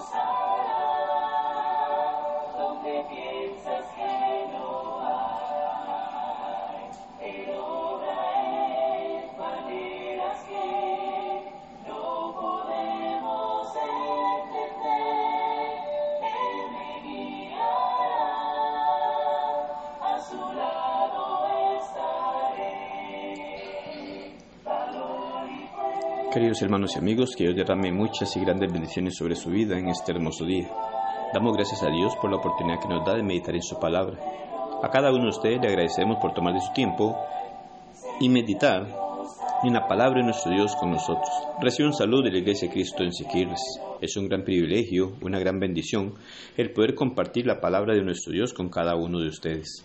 so Queridos hermanos y amigos, que Dios derrame muchas y grandes bendiciones sobre su vida en este hermoso día. Damos gracias a Dios por la oportunidad que nos da de meditar en su palabra. A cada uno de ustedes le agradecemos por tomar de su tiempo y meditar en la palabra de nuestro Dios con nosotros. Recibe un saludo de la Iglesia de Cristo en Siquirres. Es un gran privilegio, una gran bendición el poder compartir la palabra de nuestro Dios con cada uno de ustedes.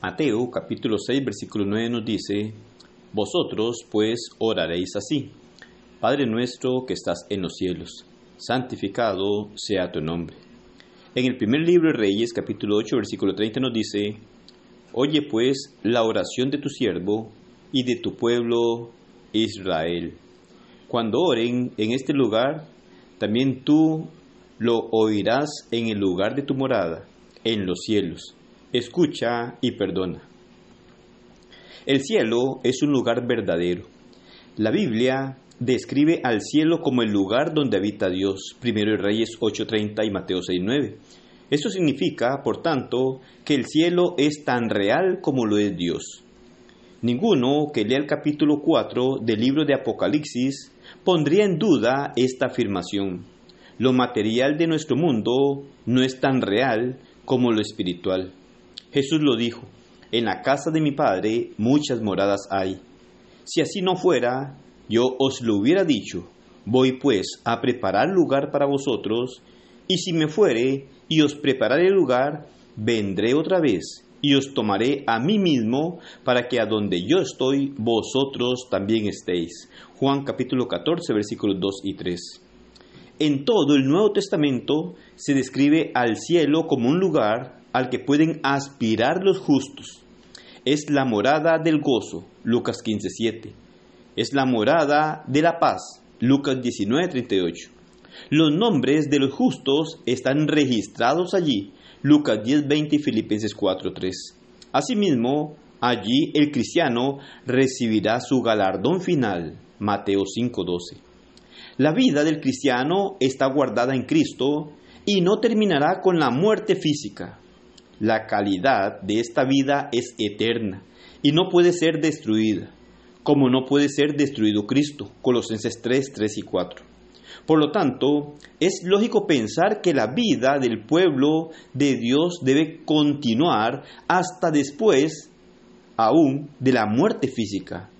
Mateo capítulo 6 versículo 9 nos dice, vosotros, pues, oraréis así. Padre nuestro que estás en los cielos, santificado sea tu nombre. En el primer libro de Reyes, capítulo 8, versículo 30 nos dice, Oye pues la oración de tu siervo y de tu pueblo Israel. Cuando oren en este lugar, también tú lo oirás en el lugar de tu morada, en los cielos. Escucha y perdona. El cielo es un lugar verdadero. La Biblia describe al cielo como el lugar donde habita Dios, primero Reyes 8:30 y Mateo 6:9. Esto significa, por tanto, que el cielo es tan real como lo es Dios. Ninguno que lea el capítulo 4 del libro de Apocalipsis pondría en duda esta afirmación. Lo material de nuestro mundo no es tan real como lo espiritual. Jesús lo dijo, en la casa de mi Padre muchas moradas hay. Si así no fuera, yo os lo hubiera dicho. Voy pues a preparar lugar para vosotros, y si me fuere y os prepararé lugar, vendré otra vez y os tomaré a mí mismo para que a donde yo estoy vosotros también estéis. Juan capítulo 14 versículos 2 y 3. En todo el Nuevo Testamento se describe al cielo como un lugar al que pueden aspirar los justos. Es la morada del gozo, Lucas 15:7. Es la morada de la paz, Lucas 19:38. Los nombres de los justos están registrados allí, Lucas 10:20 y Filipenses 4:3. Asimismo, allí el cristiano recibirá su galardón final, Mateo 5:12. La vida del cristiano está guardada en Cristo y no terminará con la muerte física. La calidad de esta vida es eterna y no puede ser destruida, como no puede ser destruido Cristo. Colosenses 3, 3 y 4. Por lo tanto, es lógico pensar que la vida del pueblo de Dios debe continuar hasta después aún de la muerte física.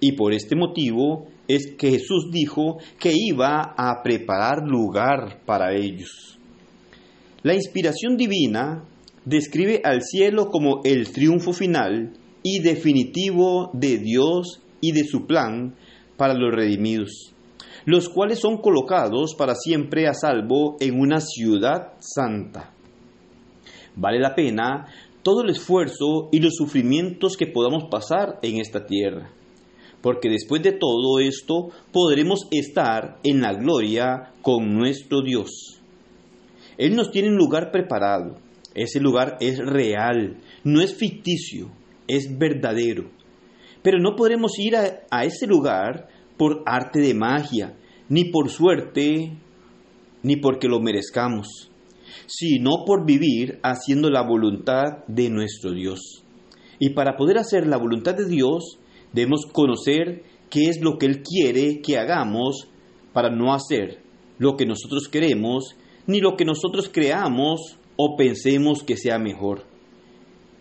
Y por este motivo es que Jesús dijo que iba a preparar lugar para ellos. La inspiración divina describe al cielo como el triunfo final y definitivo de Dios y de su plan para los redimidos, los cuales son colocados para siempre a salvo en una ciudad santa. Vale la pena todo el esfuerzo y los sufrimientos que podamos pasar en esta tierra, porque después de todo esto podremos estar en la gloria con nuestro Dios. Él nos tiene un lugar preparado, ese lugar es real, no es ficticio, es verdadero. Pero no podremos ir a, ese lugar por arte de magia, ni por suerte, ni porque lo merezcamos, sino por vivir haciendo la voluntad de nuestro Dios. Y para poder hacer la voluntad de Dios, debemos conocer qué es lo que Él quiere que hagamos para no hacer lo que nosotros queremos, ni lo que nosotros creamos o pensemos que sea mejor,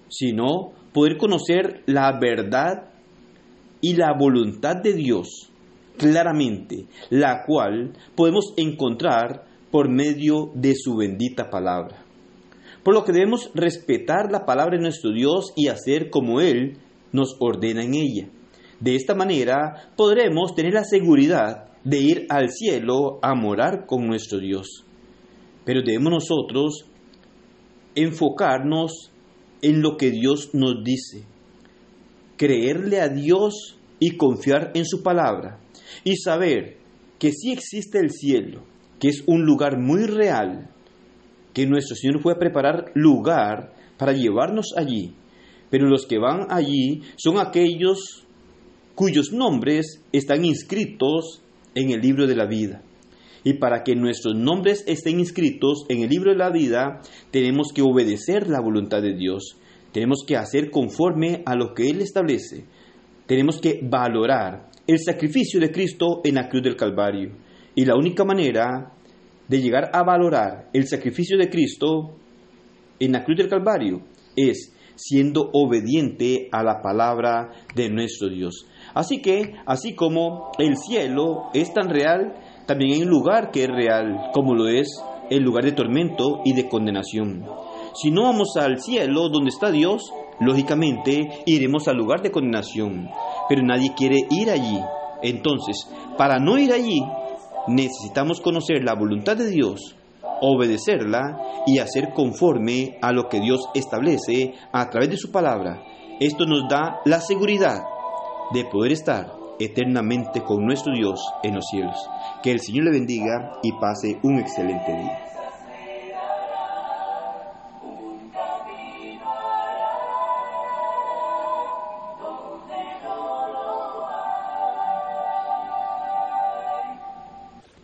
sino poder conocer la verdad y la voluntad de Dios claramente, la cual podemos encontrar por medio de su bendita palabra. Por lo que debemos respetar la palabra de nuestro Dios y hacer como Él nos ordena en ella. De esta manera podremos tener la seguridad de ir al cielo a morar con nuestro Dios. Pero debemos nosotros enfocarnos en lo que Dios nos dice, creerle a Dios y confiar en su palabra y saber que sí existe el cielo, que es un lugar muy real, que nuestro Señor fue a preparar lugar para llevarnos allí. Pero los que van allí son aquellos cuyos nombres están inscritos en el libro de la vida. Y para que nuestros nombres estén inscritos en el libro de la vida, tenemos que obedecer la voluntad de Dios. Tenemos que hacer conforme a lo que Él establece. Tenemos que valorar el sacrificio de Cristo en la cruz del Calvario. Y la única manera de llegar a valorar el sacrificio de Cristo en la cruz del Calvario es siendo obediente a la palabra de nuestro Dios. Así que, así como el cielo es tan real, también hay un lugar que es real, como lo es el lugar de tormento y de condenación. Si no vamos al cielo donde está Dios, lógicamente iremos al lugar de condenación, pero nadie quiere ir allí. Entonces, para no ir allí, necesitamos conocer la voluntad de Dios, obedecerla y hacer conforme a lo que Dios establece a través de su palabra. Esto nos da la seguridad de poder estar eternamente con nuestro Dios en los cielos. Que el Señor le bendiga y pase un excelente día.